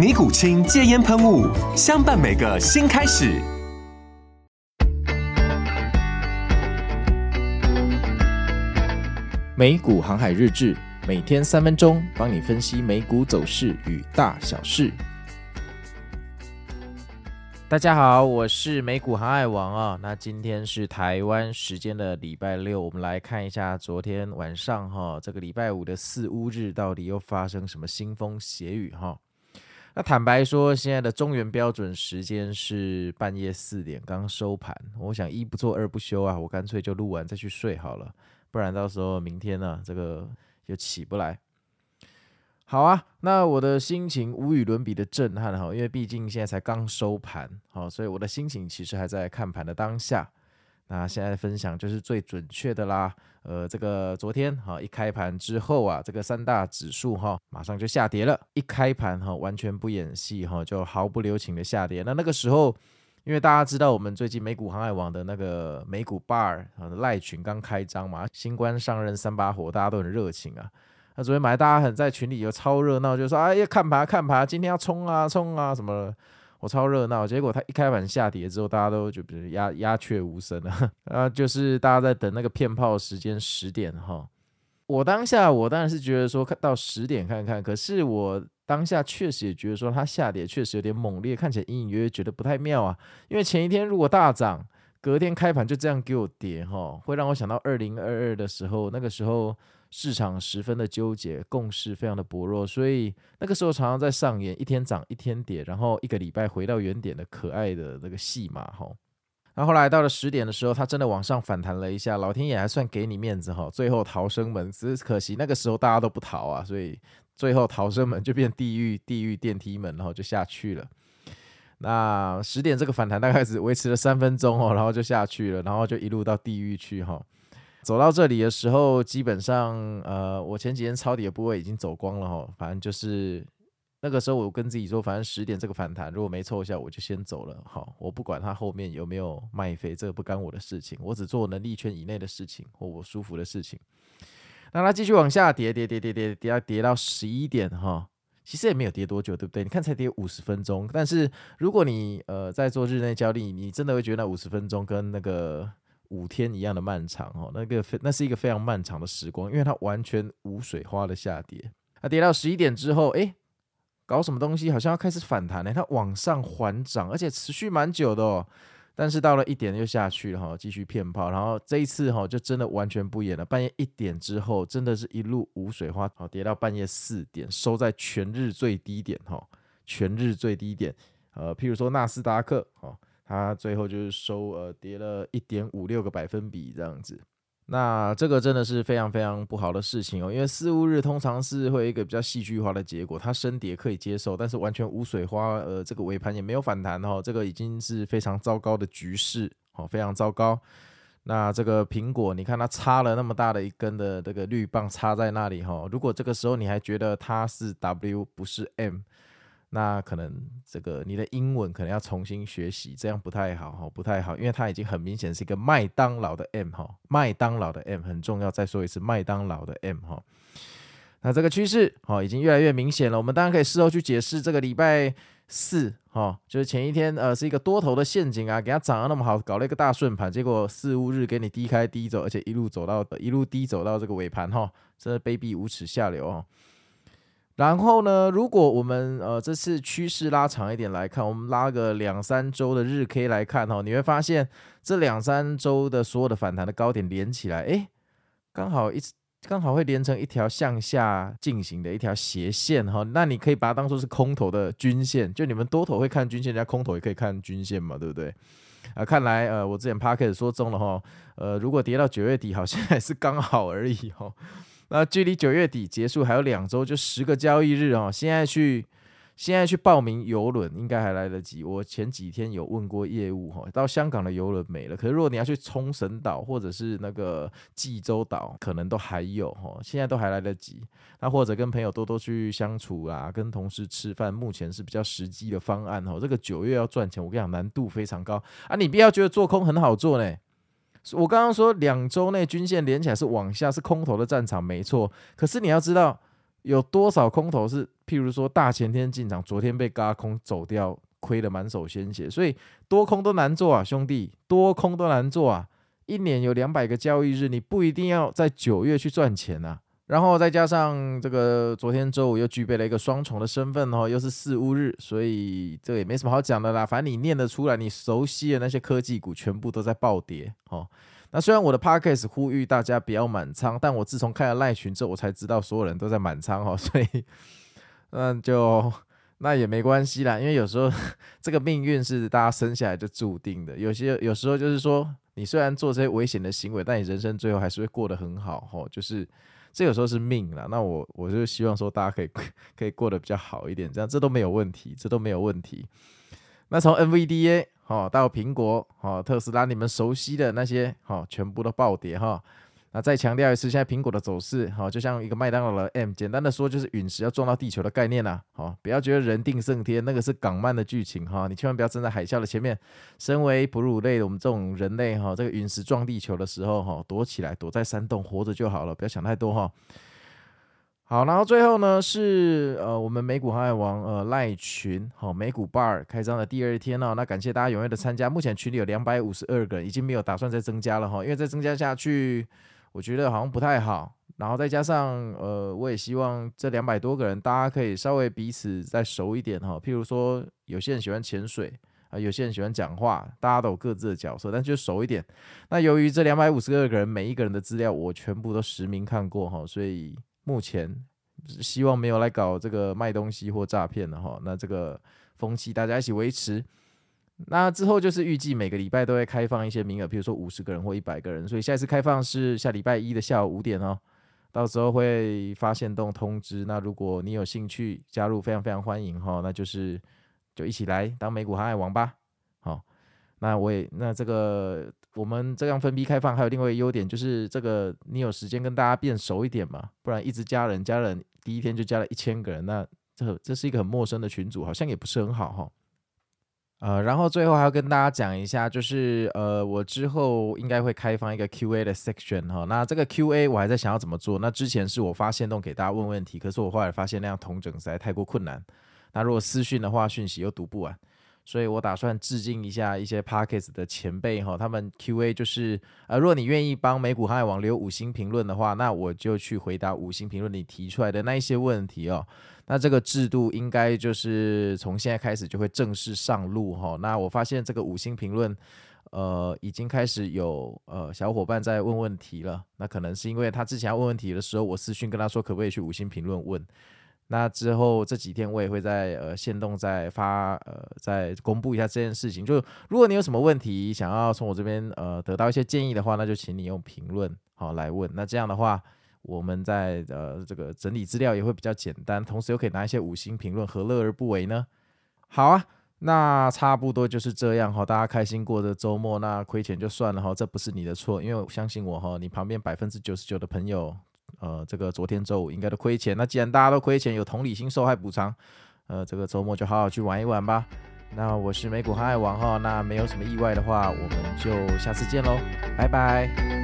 尼古清戒烟喷雾，相伴每个新开始。美股航海日志，每天三分钟，帮你分析美股走势与大小事。大家好，我是美股航海王啊。那今天是台湾时间的礼拜六，我们来看一下昨天晚上哈，这个礼拜五的四乌日到底又发生什么腥风血雨哈？那坦白说，现在的中原标准时间是半夜四点刚收盘。我想一不做二不休啊，我干脆就录完再去睡好了，不然到时候明天呢、这个又起不来。好啊，那我的心情无与伦比的震撼哈，因为毕竟现在才刚收盘，好，所以我的心情其实还在看盘的当下。那现在分享就是最准确的啦。呃，这个昨天哈一开盘之后啊，这个三大指数哈马上就下跌了。一开盘哈完全不演戏哈，就毫不留情的下跌。那那个时候，因为大家知道我们最近美股航海王的那个美股 bar 啊赖群刚开张嘛，新官上任三把火，大家都很热情啊。那昨天买大家很在群里有超热闹，就说哎呀看盘看盘，今天要冲啊冲啊什么。我超热闹，结果它一开盘下跌之后，大家都就比如鸦鸦雀无声了，啊，就是大家在等那个骗炮时间十点哈。我当下我当然是觉得说看到十点看看，可是我当下确实也觉得说它下跌确实有点猛烈，看起来隐隐约约觉得不太妙啊。因为前一天如果大涨，隔天开盘就这样给我跌哈，会让我想到二零二二的时候，那个时候。市场十分的纠结，共识非常的薄弱，所以那个时候常常在上演一天涨一天跌，然后一个礼拜回到原点的可爱的那个戏码哈。然后后来到了十点的时候，它真的往上反弹了一下，老天爷还算给你面子哈，最后逃生门，只是可惜那个时候大家都不逃啊，所以最后逃生门就变地狱地狱电梯门，然后就下去了。那十点这个反弹大概只维持了三分钟哦，然后就下去了，然后就一路到地狱去哈。走到这里的时候，基本上，呃，我前几天抄底的部位已经走光了哈。反正就是那个时候，我跟自己说，反正十点这个反弹，如果没凑一下，我就先走了。好，我不管它后面有没有卖飞，这个不干我的事情，我只做能力圈以内的事情或我舒服的事情。那它继续往下跌，跌跌跌跌跌到跌到十一点哈，其实也没有跌多久，对不对？你看才跌五十分钟，但是如果你呃在做日内交易，你真的会觉得那五十分钟跟那个。五天一样的漫长哦，那个非那是一个非常漫长的时光，因为它完全无水花的下跌。它跌到十一点之后，诶，搞什么东西？好像要开始反弹呢。它往上缓涨，而且持续蛮久的哦。但是到了一点又下去了哈，继续骗炮。然后这一次哈，就真的完全不演了。半夜一点之后，真的是一路无水花，好跌到半夜四点，收在全日最低点哈，全日最低点。呃，譬如说纳斯达克哈。它最后就是收呃跌了一点五六个百分比这样子，那这个真的是非常非常不好的事情哦，因为四巫日通常是会有一个比较戏剧化的结果，它升跌可以接受，但是完全无水花，呃，这个尾盘也没有反弹哦，这个已经是非常糟糕的局势哦，非常糟糕。那这个苹果，你看它插了那么大的一根的这个绿棒插在那里哈，如果这个时候你还觉得它是 W 不是 M。那可能这个你的英文可能要重新学习，这样不太好哈，不太好，因为它已经很明显是一个麦当劳的 M 哈，麦当劳的 M 很重要，再说一次，麦当劳的 M 哈。那这个趋势哈已经越来越明显了，我们当然可以事后去解释这个礼拜四哈，就是前一天呃是一个多头的陷阱啊，给它涨得那么好，搞了一个大顺盘，结果四五日给你低开低走，而且一路走到一路低走到这个尾盘哈，真的卑鄙无耻下流哦。然后呢，如果我们呃这次趋势拉长一点来看，我们拉个两三周的日 K 来看哈，你会发现这两三周的所有的反弹的高点连起来，诶，刚好一刚好会连成一条向下进行的一条斜线哈。那你可以把它当做是空头的均线，就你们多头会看均线，人家空头也可以看均线嘛，对不对？啊，看来呃我之前 Park 说中了哈，呃如果跌到九月底，好像还是刚好而已哈。那距离九月底结束还有两周，就十个交易日哦。现在去，现在去报名游轮应该还来得及。我前几天有问过业务哈，到香港的游轮没了。可是如果你要去冲绳岛或者是那个济州岛，可能都还有哈，现在都还来得及。那或者跟朋友多多去相处啊，跟同事吃饭，目前是比较实际的方案哈。这个九月要赚钱，我跟你讲难度非常高啊！你不要觉得做空很好做呢。我刚刚说两周内均线连起来是往下，是空头的战场，没错。可是你要知道，有多少空头是，譬如说大前天进场，昨天被嘎空走掉，亏得满手鲜血。所以多空都难做啊，兄弟，多空都难做啊。一年有两百个交易日，你不一定要在九月去赚钱啊。然后再加上这个昨天周五又具备了一个双重的身份哦，又是四乌日，所以这也没什么好讲的啦。反正你念得出来，你熟悉的那些科技股全部都在暴跌哦。那虽然我的 podcast 呼吁大家不要满仓，但我自从开了赖群之后，我才知道所有人都在满仓哦。所以，嗯，就那也没关系啦，因为有时候这个命运是大家生下来就注定的。有些有时候就是说，你虽然做这些危险的行为，但你人生最后还是会过得很好哦。就是。这有时候是命啦，那我我就希望说大家可以可以过得比较好一点，这样这都没有问题，这都没有问题。那从 NVDA 哈到苹果哈特斯拉，你们熟悉的那些哈全部都暴跌哈。那再强调一次，现在苹果的走势，好，就像一个麦当劳的 M，简单的说就是陨石要撞到地球的概念呐，好，不要觉得人定胜天，那个是港漫的剧情哈，你千万不要站在海啸的前面。身为哺乳类我们这种人类哈，这个陨石撞地球的时候哈，躲起来，躲在山洞，活着就好了，不要想太多哈。好，然后最后呢是呃我们美股航海王呃赖群好美股 Bar 开张的第二天哦，那感谢大家踊跃的参加，目前群里有两百五十二个人，已经没有打算再增加了哈，因为再增加下去。我觉得好像不太好，然后再加上呃，我也希望这两百多个人，大家可以稍微彼此再熟一点哈。譬如说，有些人喜欢潜水啊，有些人喜欢讲话，大家都有各自的角色，但就熟一点。那由于这两百五十二个人，每一个人的资料我全部都实名看过哈，所以目前希望没有来搞这个卖东西或诈骗的哈。那这个风气大家一起维持。那之后就是预计每个礼拜都会开放一些名额，比如说五十个人或一百个人，所以下一次开放是下礼拜一的下午五点哦，到时候会发限动通知。那如果你有兴趣加入，非常非常欢迎哈，那就是就一起来当美股航海王吧。好，那我也那这个我们这样分批开放，还有另外一个优点就是这个你有时间跟大家变熟一点嘛，不然一直加人，加人第一天就加了一千个人，那这这是一个很陌生的群组，好像也不是很好哈。呃，然后最后还要跟大家讲一下，就是呃，我之后应该会开放一个 Q&A 的 section 哈。那这个 Q&A 我还在想要怎么做。那之前是我发限动给大家问问题，可是我后来发现那样统整实在太过困难。那如果私讯的话，讯息又读不完，所以我打算致敬一下一些 Podcast 的前辈哈。他们 Q&A 就是呃，如果你愿意帮美股航海网留五星评论的话，那我就去回答五星评论里提出来的那一些问题哦。那这个制度应该就是从现在开始就会正式上路哈。那我发现这个五星评论，呃，已经开始有呃小伙伴在问问题了。那可能是因为他之前要问问题的时候，我私讯跟他说可不可以去五星评论问。那之后这几天我也会在呃线动再发呃再公布一下这件事情。就如果你有什么问题想要从我这边呃得到一些建议的话，那就请你用评论好来问。那这样的话。我们在呃这个整理资料也会比较简单，同时又可以拿一些五星评论，何乐而不为呢？好啊，那差不多就是这样哈，大家开心过的周末，那亏钱就算了哈，这不是你的错，因为我相信我哈，你旁边百分之九十九的朋友，呃，这个昨天周五应该都亏钱，那既然大家都亏钱，有同理心受害补偿，呃，这个周末就好好去玩一玩吧。那我是美股航海王哈，那没有什么意外的话，我们就下次见喽，拜拜。